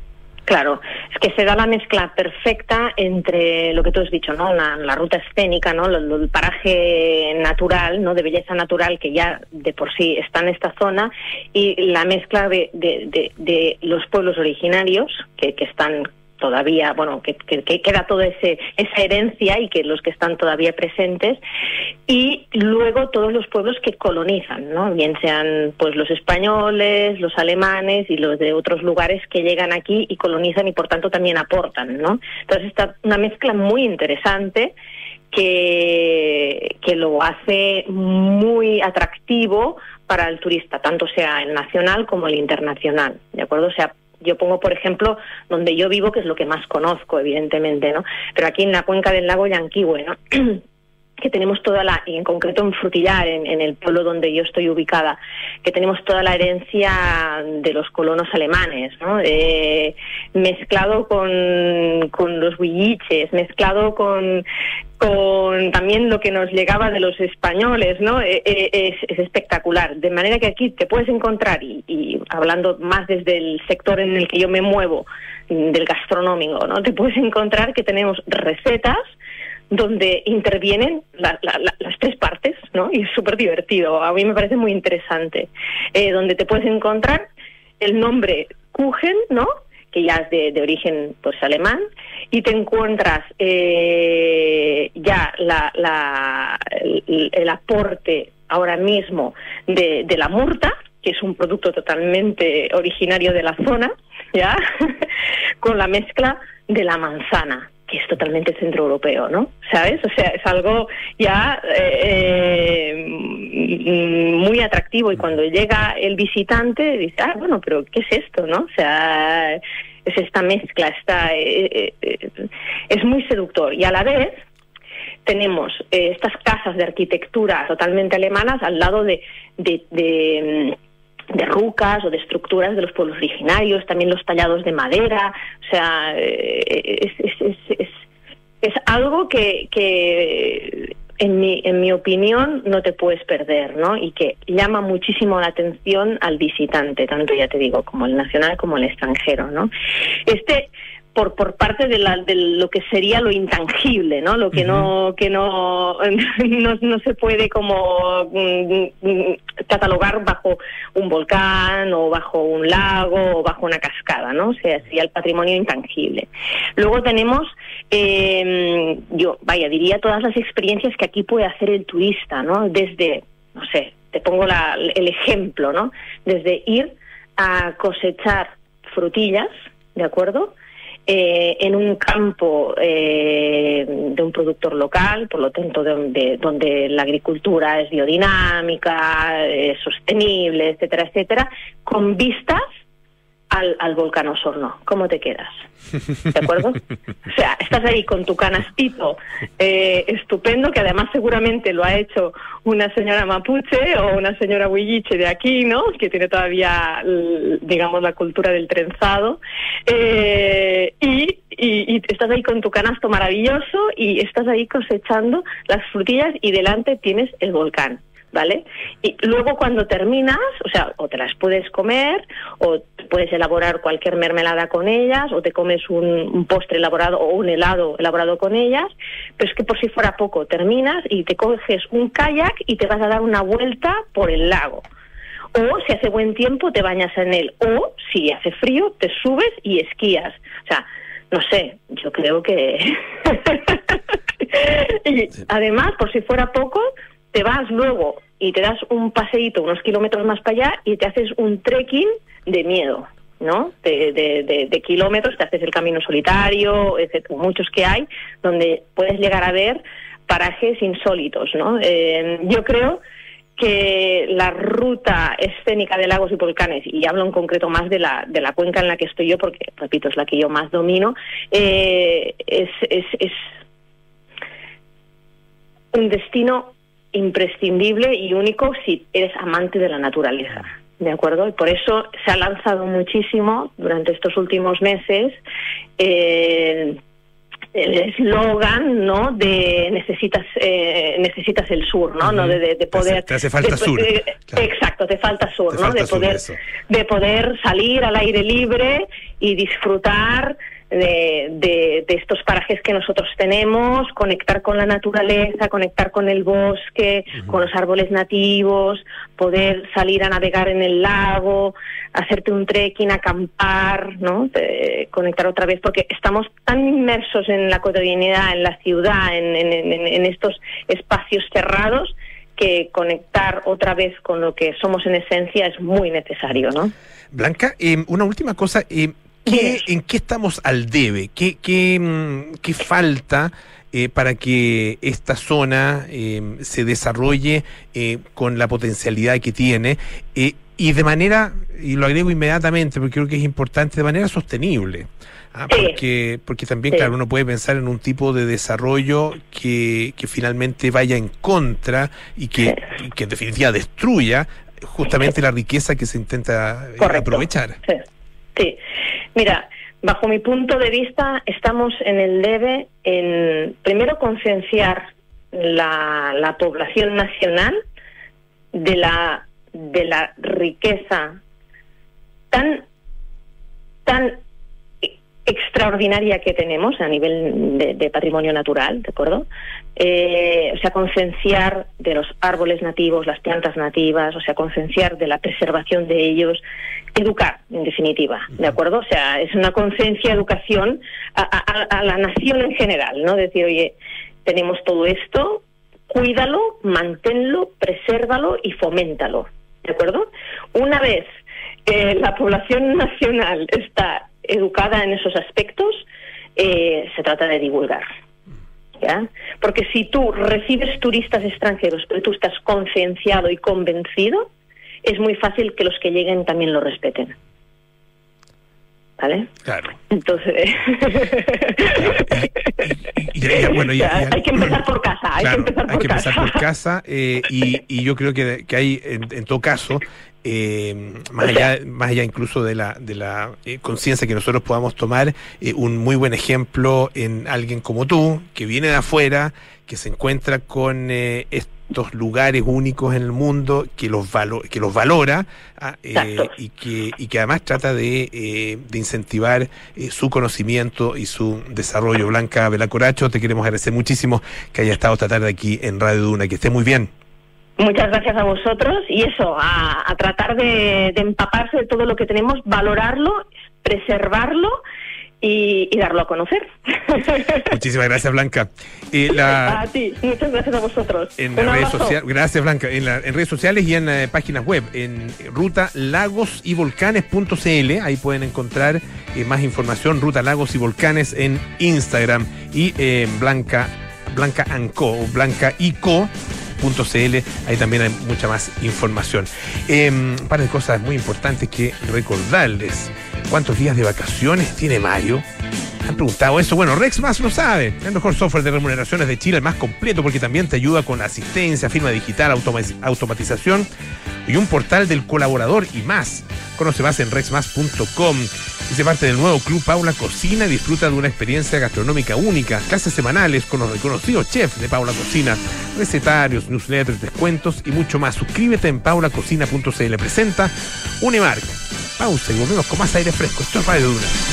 Claro, es que se da la mezcla perfecta entre lo que tú has dicho, ¿no? La, ruta escénica, ¿no? El paraje natural, ¿no? De belleza natural que ya de por sí está en esta zona y la mezcla de, de, de, de los pueblos originarios que, que están todavía, bueno, que, que, que, queda toda esa herencia y que los que están todavía presentes, y luego todos los pueblos que colonizan, ¿no? Bien sean pues los españoles, los alemanes y los de otros lugares que llegan aquí y colonizan y por tanto también aportan, ¿no? Entonces está una mezcla muy interesante que, que lo hace muy atractivo para el turista, tanto sea el nacional como el internacional, ¿de acuerdo? O sea, yo pongo, por ejemplo, donde yo vivo, que es lo que más conozco, evidentemente, ¿no? Pero aquí en la cuenca del lago Yanquihue, ¿no? [CLEARS THROAT] que tenemos toda la, y en concreto en Frutillar, en, el pueblo donde yo estoy ubicada, que tenemos toda la herencia de los colonos alemanes, ¿no? Eh, mezclado con, con los huilliches, mezclado con, con también lo que nos llegaba de los españoles, ¿no? Eh, eh, es, es, espectacular. De manera que aquí te puedes encontrar, y, y, hablando más desde el sector en el que yo me muevo, del gastronómico, ¿no? Te puedes encontrar que tenemos recetas donde intervienen la, la, la, las tres partes, ¿no? Y es súper divertido, a mí me parece muy interesante. Eh, donde te puedes encontrar el nombre Kuchen, ¿no? Que ya es de, origen pues alemán, y te encuentras eh, ya la, el, aporte ahora mismo de, de la murta, que es un producto totalmente originario de la zona, ¿ya? [LAUGHS] Con la mezcla de la manzana que es totalmente centroeuropeo, ¿no? ¿Sabes? O sea, es algo ya eh, muy atractivo y cuando llega el visitante dice, ah, bueno, pero ¿qué es esto, no? O sea, es esta mezcla, está, eh, eh, es muy seductor y a la vez tenemos eh, estas casas de arquitectura totalmente alemanas al lado de, de, de, mm, de rucas o de estructuras de los pueblos originarios, también los tallados de madera, o sea, eh, es, es, es, es, algo que, que en mi, en mi opinión, no te puedes perder, ¿no? Y que llama muchísimo la atención al visitante, tanto ya te digo, como el nacional como el extranjero, ¿no? Este, por, por parte de, la, de lo que sería lo intangible, ¿no? Lo que no que no, [LAUGHS] no, no se puede como mm, mm, catalogar bajo un volcán o bajo un lago o bajo una cascada, ¿no? O sea, sería el patrimonio intangible. Luego tenemos, eh, yo, vaya, diría todas las experiencias que aquí puede hacer el turista, ¿no? Desde, no sé, te pongo la, el ejemplo, ¿no? Desde ir a cosechar frutillas, ¿de acuerdo? Eh, en un campo eh, de un productor local, por lo tanto, donde, donde la agricultura es biodinámica, eh, sostenible, etcétera, etcétera, con vistas al, al volcán Osorno. ¿Cómo te quedas? ¿De acuerdo? [LAUGHS] O sea, estás ahí con tu canastito eh, estupendo, que además seguramente lo ha hecho una señora mapuche o una señora huilliche de aquí, ¿no? Que tiene todavía, digamos, la cultura del trenzado. Eh, y, y, y estás ahí con tu canasto maravilloso y estás ahí cosechando las frutillas y delante tienes el volcán. ¿Vale? Y luego cuando terminas, o sea, o te las puedes comer, o puedes elaborar cualquier mermelada con ellas, o te comes un, un, postre elaborado o un helado elaborado con ellas, pero es que por si fuera poco, terminas y te coges un kayak y te vas a dar una vuelta por el lago. O si hace buen tiempo, te bañas en él. O si hace frío, te subes y esquías. O sea, no sé, yo creo que... [LAUGHS] y además, por si fuera poco, te vas luego y te das un paseíto unos kilómetros más para allá y te haces un trekking de miedo, ¿no? De, de, de, de kilómetros, te haces el camino solitario, etcétera, muchos que hay, donde puedes llegar a ver parajes insólitos, ¿no? Eh, yo creo que la ruta escénica de lagos y volcanes, y hablo en concreto más de la, de la cuenca en la que estoy yo, porque, repito, es la que yo más domino, eh, es, es, es un destino imprescindible y único si eres amante de la naturaleza. ¿De acuerdo? Y por eso se ha lanzado muchísimo durante estos últimos meses eh, el eslogan no de necesitas eh, necesitas el sur no, uh -huh. ¿no? De, de, de, poder te hace falta de, sur claro. exacto te falta sur te no falta de poder sur, de poder salir al aire libre y disfrutar de, de, de, estos parajes que nosotros tenemos, conectar con la naturaleza, conectar con el bosque, uh -huh. con los árboles nativos, poder salir a navegar en el lago, hacerte un trekking, acampar, ¿no? De, conectar otra vez, porque estamos tan inmersos en la cotidianidad, en la ciudad, en, en, en, en estos espacios cerrados, que conectar otra vez con lo que somos en esencia es muy necesario, ¿no? Blanca, eh, una última cosa. Eh, ¿Qué, ¿En qué estamos al debe? ¿Qué, qué, qué falta eh, para que esta zona eh, se desarrolle eh, con la potencialidad que tiene y de manera, y lo agrego inmediatamente porque creo que es importante, de manera sostenible? Ah, porque, porque también, sí. claro, uno puede pensar en un tipo de desarrollo que, que finalmente vaya en contra y que, y que en definitiva destruya justamente la riqueza que se intenta Correcto. aprovechar. Sí. Sí, mira, bajo mi punto de vista estamos en el debe en, primero, concienciar la, la población nacional de la, de la riqueza tan, tan extraordinaria que tenemos a nivel de, de patrimonio natural, ¿de acuerdo? Eh, o sea, concienciar de los árboles nativos, las plantas nativas, o sea, concienciar de la preservación de ellos, educar, en definitiva, ¿de acuerdo? O sea, es una conciencia, educación a, a, a la nación en general, ¿no? Decir, oye, tenemos todo esto, cuídalo, manténlo, presérvalo y foméntalo, ¿de acuerdo? Una vez eh, la población nacional está educada en esos aspectos, eh, se trata de divulgar. ¿Ya? Porque si tú recibes turistas extranjeros, pero tú estás concienciado y convencido, es muy fácil que los que lleguen también lo respeten. ¿Vale? Claro. Entonces. y, y, y, hay que empezar por casa, hay que empezar por casa. Empezar por casa y, yo creo que, hay, en, todo caso, eh, más allá más allá incluso de la de la eh, conciencia que nosotros podamos tomar eh, un muy buen ejemplo en alguien como tú que viene de afuera que se encuentra con eh, estos lugares únicos en el mundo que los que los valora ah, y que y que además trata de, de incentivar su conocimiento y su desarrollo. Blanca Velacoracho te queremos agradecer muchísimo que haya estado esta tarde aquí en Radio Duna. Que esté muy bien Muchas gracias a vosotros y eso, a, tratar de, empaparse de todo lo que tenemos, valorarlo, preservarlo y, darlo a conocer. [LAUGHS] Muchísimas gracias, Blanca. a ti, muchas gracias a vosotros. En redes sociales, gracias, Blanca. En, redes sociales y en eh, páginas web, en ruta lagos y volcanes.cl, ahí pueden encontrar eh, más información, ruta lagos y volcanes en Instagram y eh, Blanca, Blanca Anco o Blanca Ico .cl, ahí también hay mucha más información. Em, un par de cosas muy importantes que recordarles. ¿Cuántos días de vacaciones tiene Mario? Han preguntado eso. Bueno, Rex más lo sabe. El mejor software de remuneraciones de Chile, el más completo porque también te ayuda con asistencia, firma digital, automatización y un portal del colaborador y más. Conoce más en rexmas.com. Hice parte del nuevo Club Paula Cocina y disfruta de una experiencia gastronómica única. Clases semanales con los reconocidos chefs de Paula Cocina, recetarios, newsletters, descuentos y mucho más. Suscríbete en paulacocina.cl. Presenta Unimark. Pausa y volvemos con más aire fresco. Esto es Radio Duna.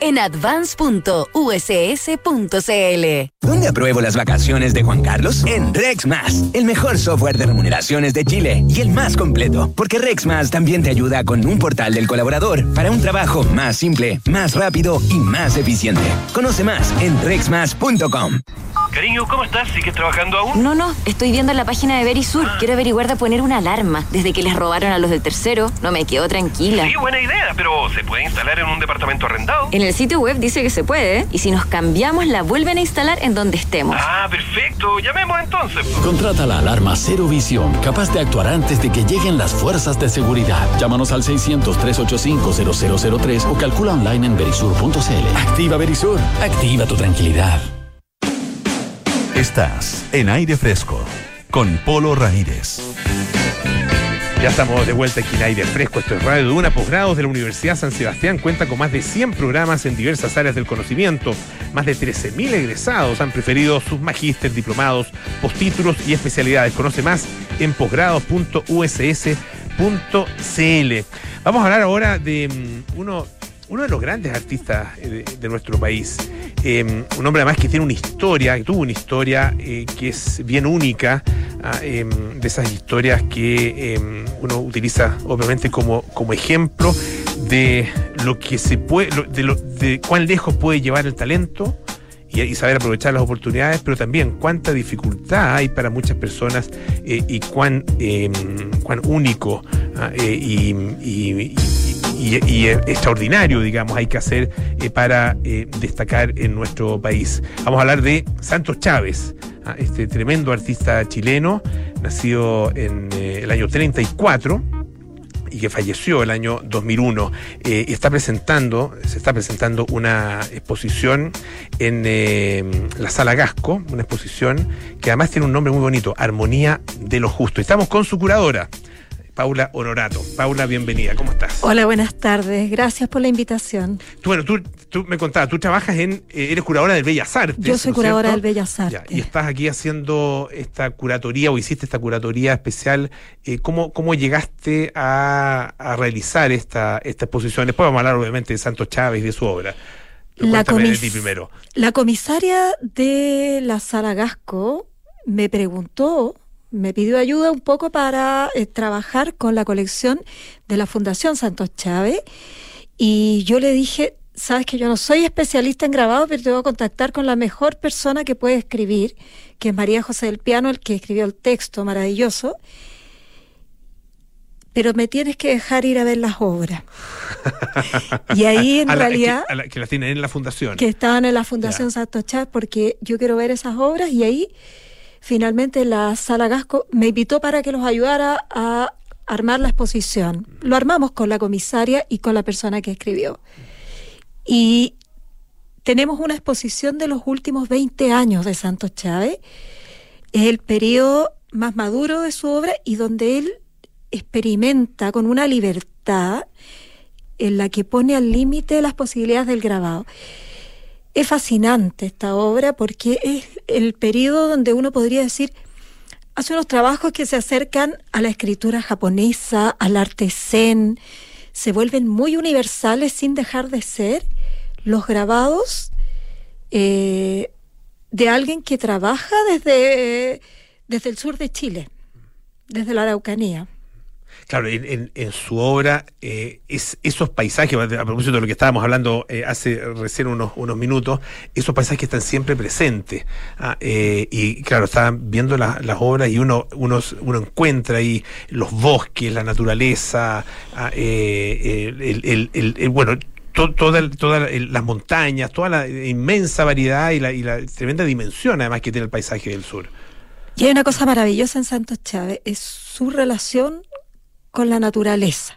en advance.uss.cl. ¿Dónde apruebo las vacaciones de Juan Carlos? En RexMas, el mejor software de remuneraciones de Chile y el más completo, porque RexMas también te ayuda con un portal del colaborador para un trabajo más simple, más rápido y más eficiente. Conoce más en rexmas.com. Cariño, ¿cómo estás? ¿Sigues trabajando aún? No, no, estoy viendo en la página de Verisur. Ah. Quiero averiguar de poner una alarma. Desde que les robaron a los del tercero, no me quedo tranquila. Sí, buena idea, pero ¿se puede instalar en un departamento arrendado? En el sitio web dice que se puede, y si nos cambiamos, la vuelven a instalar en donde estemos. Ah, perfecto. Llamemos entonces. Contrata la alarma Cero Visión, capaz de actuar antes de que lleguen las fuerzas de seguridad. Llámanos al 600-385-0003 o calcula online en verisur.cl. Activa Verisur. Activa tu tranquilidad. Estás en aire fresco con Polo Ramírez. Ya estamos de vuelta aquí en aire fresco. Esto es Radio de una posgrados de la Universidad San Sebastián. Cuenta con más de 100 programas en diversas áreas del conocimiento. Más de 13.000 egresados han preferido sus magísteres, diplomados, postítulos y especialidades. Conoce más en posgrados.uss.cl. Vamos a hablar ahora de mm, uno uno de los grandes artistas eh, de, nuestro país. Em, un hombre además que tiene una historia, que tuvo una historia eh, que es bien única, ah, em, de esas historias que em, uno utiliza obviamente como, como ejemplo de lo que se puede, de, de cuán lejos puede llevar el talento. Y, saber aprovechar las oportunidades, pero también cuánta dificultad hay para muchas personas eh, y cuán, cuán único ah, y, extraordinario, digamos, hay que hacer eh, para eh, destacar en nuestro país. Vamos a hablar de Santos Chávez, ¿ah? este tremendo artista chileno, nacido en eh, el año 34 y que falleció el año 2001 y está presentando se está presentando una exposición en la sala Gasco una exposición que además tiene un nombre muy bonito Armonía de lo Justo estamos con su curadora Paula Honorato. Paula, bienvenida, ¿cómo estás? Hola, buenas tardes, gracias por la invitación. Tú, bueno, tú, me contabas, tú trabajas en, eh, eres curadora del Bellas Artes. Yo soy curadora del Bellas Artes. y estás aquí haciendo esta curatoría o hiciste esta curatoría especial. Eh, ¿cómo, ¿Cómo llegaste a, realizar esta, esta exposición? Después vamos a hablar obviamente de Santos Chávez y de su obra. La, primero. la comisaria de la Sala Gasco me preguntó me pidió ayuda un poco para eh, trabajar con la colección de la Fundación Santos Chávez y yo le dije, sabes que yo no soy especialista en grabado, pero te voy a contactar con la mejor persona que puede escribir, que es María José del Piano, el que escribió el texto maravilloso. Pero me tienes que dejar ir a ver las obras. [LAUGHS] y ahí en realidad... que, las tienen en la fundación. Que estaban en la Fundación Santo Chávez, porque yo quiero ver esas obras y ahí finalmente la Sala Gasco me invitó para que los ayudara a armar la exposición. Lo armamos con la comisaria y con la persona que escribió. Y tenemos una exposición de los últimos 20 años de Santos Chávez. Es el periodo más maduro de su obra y donde él experimenta con una libertad en la que pone al límite las posibilidades del grabado. Es fascinante esta obra porque es el periodo donde uno podría decir, hace unos trabajos que se acercan a la escritura japonesa, al arte zen, se vuelven muy universales sin dejar de ser los grabados eh, de alguien que trabaja desde, desde el sur de Chile, desde la Araucanía. Claro, en, su obra, eh, es, esos paisajes, a propósito de lo que estábamos hablando eh, hace recién unos, unos minutos, esos paisajes están siempre presentes. Ah, eh, y claro, estaban viendo las obras y uno, uno, uno encuentra ahí los bosques, la naturaleza, ah, el, el, bueno, todas las montañas, toda la inmensa variedad y la, y la tremenda dimensión además que tiene el paisaje del sur. Y hay una cosa maravillosa en Santos Chávez, es su relación con la naturaleza.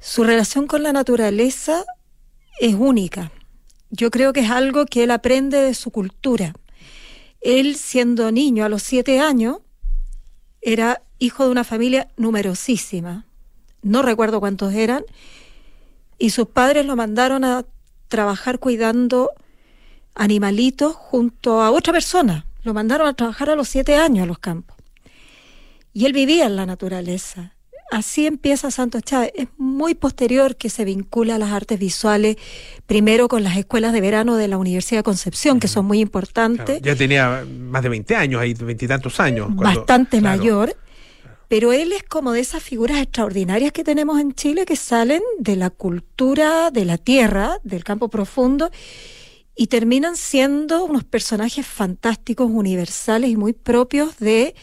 Su relación con la naturaleza es única. Yo creo que es algo que él aprende de su cultura. Él, siendo niño a los siete años, era hijo de una familia numerosísima. No recuerdo cuántos eran. Y sus padres lo mandaron a trabajar cuidando animalitos junto a otra persona. Lo mandaron a trabajar a los siete años a los campos. Y él vivía en la naturaleza. Así empieza Santos Chávez. Es muy posterior que se vincula a las artes visuales, primero con las escuelas de verano de la Universidad de Concepción, que son muy importantes. ya tenía más de 20 años, ahí veintitantos años. Bastante mayor. Pero él es como de esas figuras extraordinarias que tenemos en Chile que salen de la cultura de la tierra, del campo profundo, y terminan siendo unos personajes fantásticos, universales y muy propios de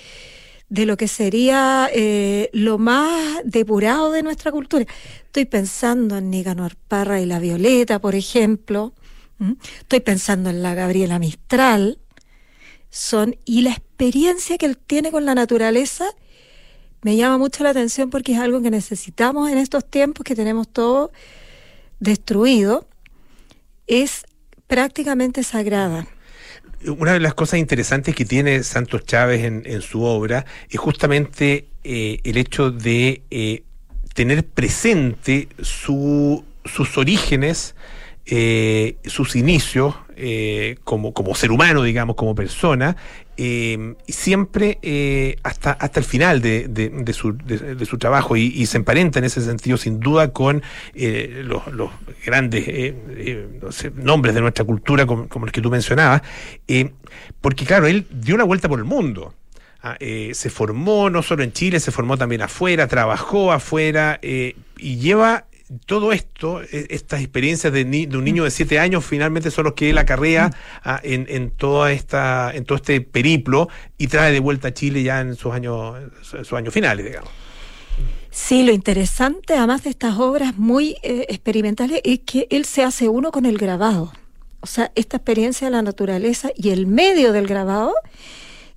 de lo que sería eh, lo más depurado de nuestra cultura. Estoy pensando en Nicanor Parra y la Violeta, por ejemplo. Estoy pensando en la Gabriela Mistral. Son, y la experiencia que él tiene con la naturaleza me llama mucho la atención porque es algo que necesitamos en estos tiempos que tenemos todo destruido. Es prácticamente sagrada una de las cosas interesantes que tiene Santos Chávez en, su obra es justamente eh, el hecho de eh, tener presente su, sus orígenes, eh, sus inicios como ser humano, digamos, como persona, eh, siempre eh, hasta, hasta el final de, de, su, de, su, trabajo y, se emparenta en ese sentido sin duda con eh, los, los, grandes nombres de nuestra cultura como, los que tú mencionabas, porque claro, él dio una vuelta por el mundo. Ah, se formó no solo en Chile, se formó también afuera, trabajó afuera y lleva todo esto, e, estas experiencias de, un niño de siete años, finalmente son los que él acarrea en, en, toda esta, en todo este periplo y trae de vuelta a Chile ya en sus años, sus años finales, digamos. Sí, lo interesante, además de estas obras muy eh, experimentales, es que él se hace uno con el grabado. O sea, esta experiencia de la naturaleza y el medio del grabado,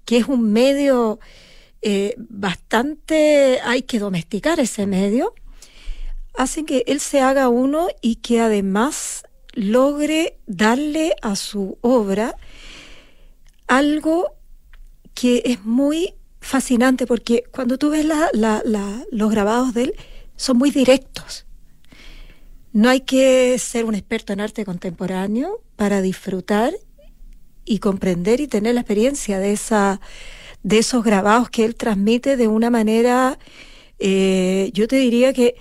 que es un medio eh, bastante, hay que domesticar ese medio, hacen que él se haga uno y que además logre darle a su obra algo que es muy fascinante porque cuando tú ves los grabados de él son muy directos. No hay que ser un experto en arte contemporáneo para disfrutar y comprender y tener la experiencia de esa de esos grabados que él transmite de una manera, eh, yo te diría que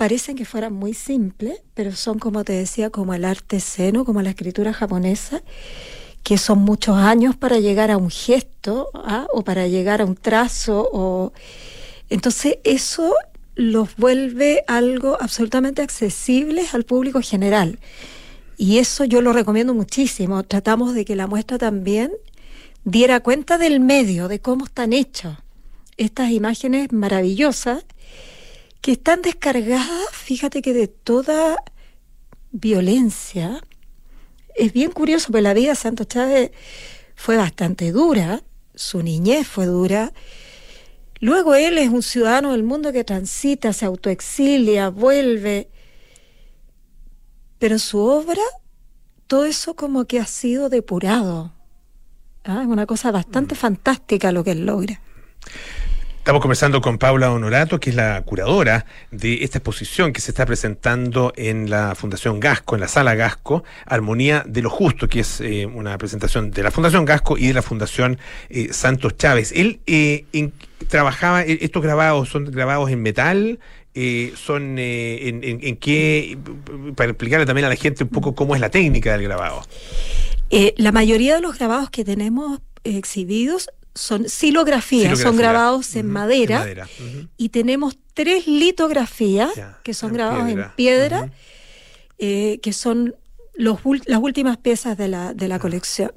parecen que fueran muy simples, pero son, como te decía, como el arte seno, como la escritura japonesa, que son muchos años para llegar a un gesto ¿ah? o para llegar a un trazo. O... Entonces eso los vuelve algo absolutamente accesible al público general. Y eso yo lo recomiendo muchísimo. Tratamos de que la muestra también diera cuenta del medio, de cómo están hechos estas imágenes maravillosas que están descargadas, fíjate que de toda violencia. Es bien curioso, porque la vida de Santos Chávez fue bastante dura, su niñez fue dura. Luego él es un ciudadano del mundo que transita, se autoexilia, vuelve. Pero su obra, todo eso como que ha sido depurado. ¿Ah? Es una cosa bastante mm. fantástica lo que él logra. Estamos conversando con Paula Honorato, que es la curadora de esta exposición que se está presentando en la Fundación Gasco, en la Sala Gasco, Armonía de lo Justo, que es eh, una presentación de la Fundación Gasco y de la Fundación eh, Santos Chávez. Él eh, trabajaba, estos grabados son grabados en metal, son en, en, qué, para explicarle también a la gente un poco cómo es la técnica del grabado. la mayoría de los grabados que tenemos exhibidos son silografías, son grabados en madera, y tenemos tres litografías que son grabados en piedra, eh, que son los, las últimas piezas de la, de la colección.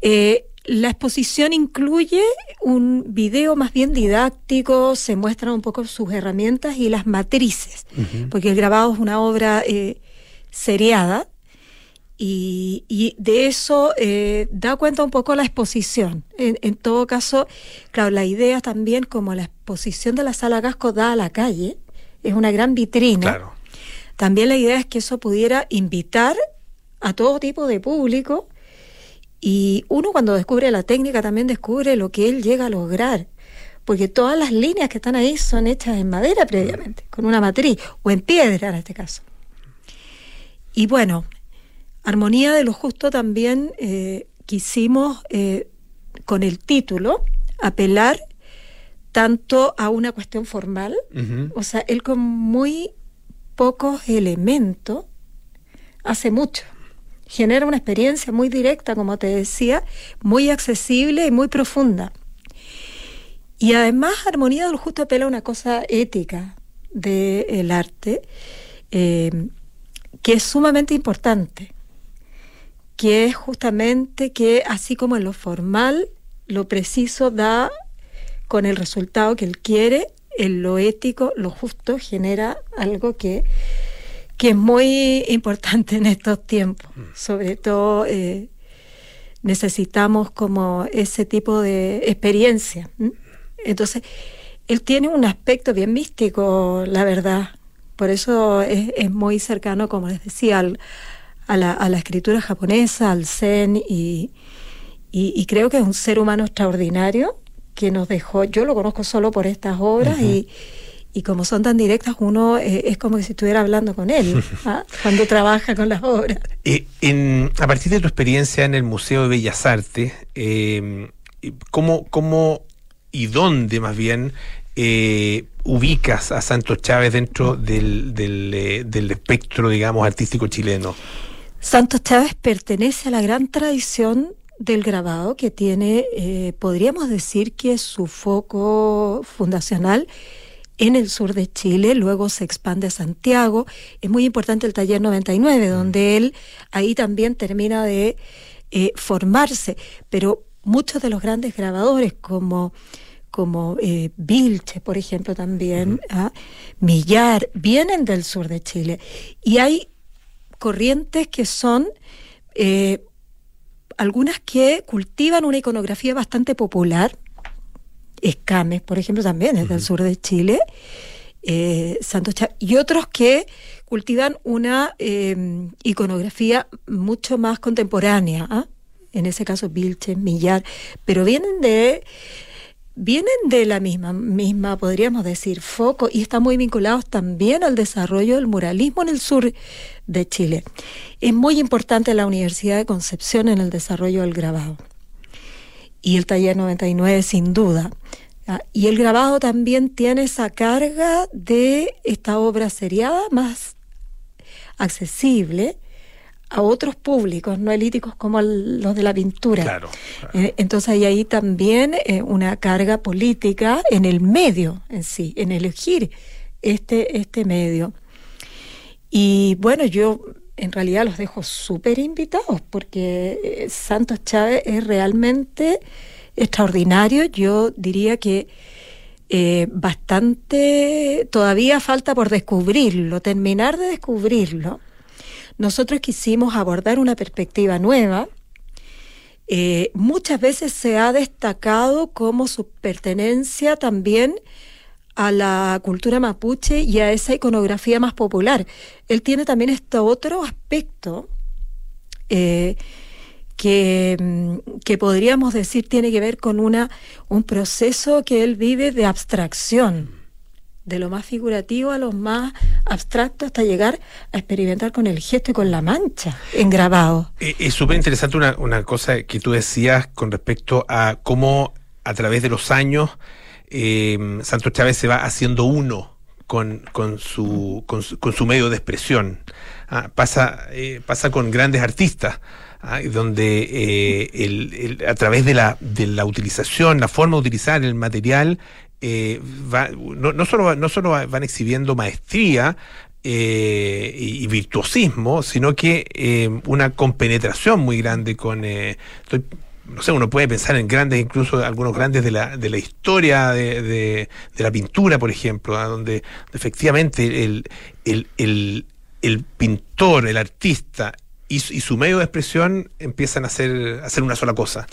Eh, la exposición incluye un video más bien didáctico, se muestran un poco sus herramientas y las matrices, porque el grabado es una obra eh, seriada y, de eso eh, da cuenta un poco la exposición. En, todo caso, claro, la idea también, como la exposición de la sala Gasco da a la calle, es una gran vitrina. También la idea es que eso pudiera invitar a todo tipo de público y uno cuando descubre la técnica también descubre lo que él llega a lograr. Porque todas las líneas que están ahí son hechas en madera previamente, con una matriz, o en piedra en este caso. Y bueno, Armonía de lo Justo también eh, quisimos, eh, con el título, apelar tanto a una cuestión formal, o sea, él con muy pocos elementos hace mucho. Genera una experiencia muy directa, como te decía, muy accesible y muy profunda. Y además, Armonía de lo Justo apela a una cosa ética del arte, eh, que es sumamente importante que es justamente que así como en lo formal, lo preciso da con el resultado que él quiere, en lo ético, lo justo genera algo que, que es muy importante en estos tiempos. Mm. Sobre todo eh, necesitamos como ese tipo de experiencia. Entonces, él tiene un aspecto bien místico, la verdad. Por eso es, es muy cercano, como les decía, al, a la, a la escritura japonesa, al zen, y, y, creo que es un ser humano extraordinario que nos dejó, yo lo conozco solo por estas obras y, y como son tan directas, uno eh, es como si estuviera hablando con él [LAUGHS] ¿ah? cuando trabaja con las obras. Eh, en, a partir de tu experiencia en el Museo de Bellas Artes, eh, ¿cómo, ¿cómo y dónde más bien eh, ubicas a Santos Chávez dentro del, del, del espectro, digamos, artístico chileno? Santos Chávez pertenece a la gran tradición del grabado que tiene, eh, podríamos decir que su foco fundacional en el sur de Chile, luego se expande a Santiago. Es muy importante el taller 99, mm. donde él ahí también termina de eh, formarse, pero muchos de los grandes grabadores como como eh, Vilche, por ejemplo, también, ¿ah? Millar, vienen del sur de Chile. Y hay corrientes que son eh, algunas que cultivan una iconografía bastante popular. Escames, por ejemplo, también es del sur de Chile. Eh, Santos y otros que cultivan una eh, iconografía mucho más contemporánea. ¿ah? En ese caso, Vilches, Millar, pero vienen de vienen de la misma, misma, podríamos decir, foco y están muy vinculados también al desarrollo del muralismo en el sur de Chile. Es muy importante la Universidad de Concepción en el desarrollo del grabado. Y el taller 99 sin duda. Y el grabado también tiene esa carga de esta obra seriada más accesible a otros públicos no elíticos como los de la pintura. Claro, eh, entonces hay ahí también eh, una carga política en el medio en sí, en elegir este, este medio. Y bueno, yo en realidad los dejo súper invitados porque eh, Santos Chávez es realmente extraordinario. Yo diría que eh, bastante, todavía falta por descubrirlo, terminar de descubrirlo. Nosotros quisimos abordar una perspectiva nueva. Eh, muchas veces se ha destacado como su pertenencia también a la cultura mapuche y a esa iconografía más popular. Él tiene también este otro aspecto eh, que, mm, que, podríamos decir tiene que ver con una, un proceso que él vive de abstracción, de lo más figurativo a lo más abstracto hasta llegar a experimentar con el gesto y con la mancha en grabado. Es súper interesante una, una cosa que tú decías con respecto a cómo a través de los años eh, Santos Chávez se va haciendo uno con, con, su, con, su, con su medio de expresión. Ah, pasa, eh, pasa con grandes artistas. Ah, donde eh, el, a través de la, de la utilización, la forma de utilizar el material, eh, no, solo, no solo van exhibiendo maestría eh, y, virtuosismo, sino que eh, una compenetración muy grande con... Estoy no sé, uno puede pensar en grandes, incluso algunos grandes de la, de la historia de, de, la pintura, por ejemplo, ¿ah? donde efectivamente el, el, el, el, pintor, el artista y, y, su medio de expresión empiezan a hacer, a hacer una sola cosa.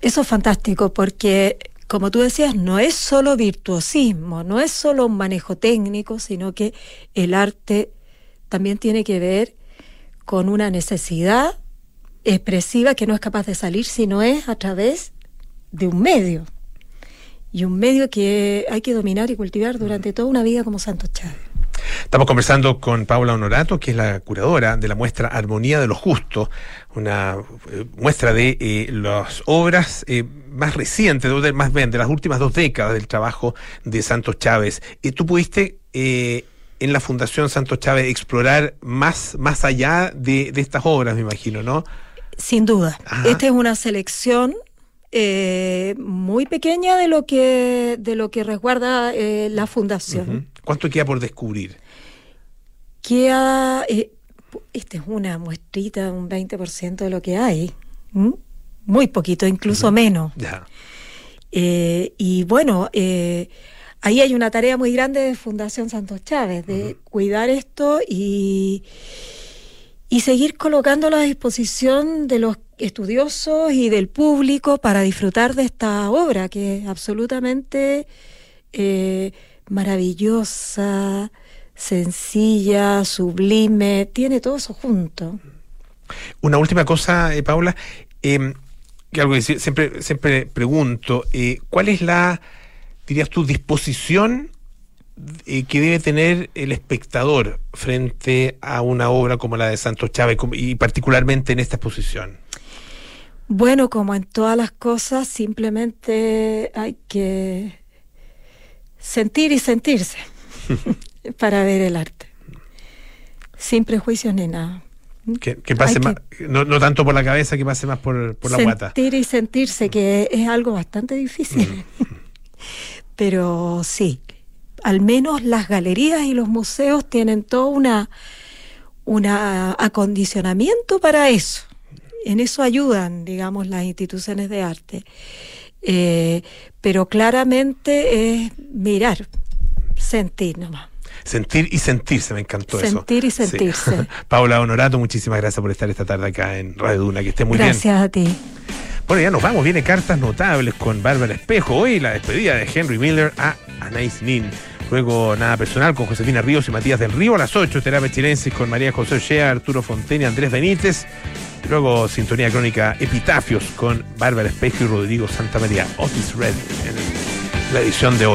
Eso es fantástico porque como tú decías, no es solo virtuosismo, no es solo un manejo técnico, sino que el arte también tiene que ver con una necesidad expresiva que no es capaz de salir si no es a través de un medio. Y un medio que hay que dominar y cultivar durante toda una vida como Santos Chávez. Estamos conversando con Paula Honorato, que es la curadora de la muestra Armonía de lo Justo, una eh, muestra de eh, las obras eh, más recientes, de, más bien de las últimas dos décadas del trabajo de Santos Chávez. y ¿Tú pudiste en la Fundación Santos Chávez explorar más, más allá de, de estas obras, me imagino, ¿no? Sin duda. Ajá. Esta es una selección eh, muy pequeña de lo que de lo que resguarda eh, la fundación. Uh -huh. ¿Cuánto queda por descubrir? Queda, eh, esta es una muestrita, un 20% de lo que hay. ¿Mm? Muy poquito, incluso uh -huh. menos. Ya. y bueno, ahí hay una tarea muy grande de Fundación Santos Chávez, de uh -huh. cuidar esto y y seguir colocándolo a disposición de los estudiosos y del público para disfrutar de esta obra que es absolutamente eh, maravillosa, sencilla, sublime, tiene todo eso junto. Una última cosa, eh, Paula, eh, que algo que siempre, siempre pregunto, eh, ¿cuál es la, dirías tú, disposición eh, que debe tener el espectador frente a una obra como la de Santos Chávez y particularmente en esta exposición? Bueno, como en todas las cosas, simplemente hay que sentir y sentirse [LAUGHS] para ver el arte. Sin prejuicios ni nada. Que, que pase más, no, no, tanto por la cabeza, que pase más por, por la guata. Sentir y sentirse, que es algo bastante difícil. Mm. [LAUGHS] Pero sí, al menos las galerías y los museos tienen todo una, una acondicionamiento para eso. En eso ayudan, digamos, las instituciones de arte. Eh, pero claramente es mirar, sentir nomás. Sentir y sentirse, me encantó Sentir eso. y sentirse. Sí. [LAUGHS] Paula Honorato, muchísimas gracias por estar esta tarde acá en Radio Duna. Que esté muy gracias bien. Gracias a ti. Bueno, ya nos vamos. Viene cartas notables con Bárbara Espejo. Hoy la despedida de Henry Miller a Anais Nin. Luego Nada Personal con Josefina Ríos y Matías del Río. A las 8, Terapia Chilensis con María José Ochea, Arturo Fontaine y Andrés Benítez. Luego Sintonía Crónica Epitafios con Bárbara Espejo y Rodrigo Santa María. Otis Red en la edición de hoy.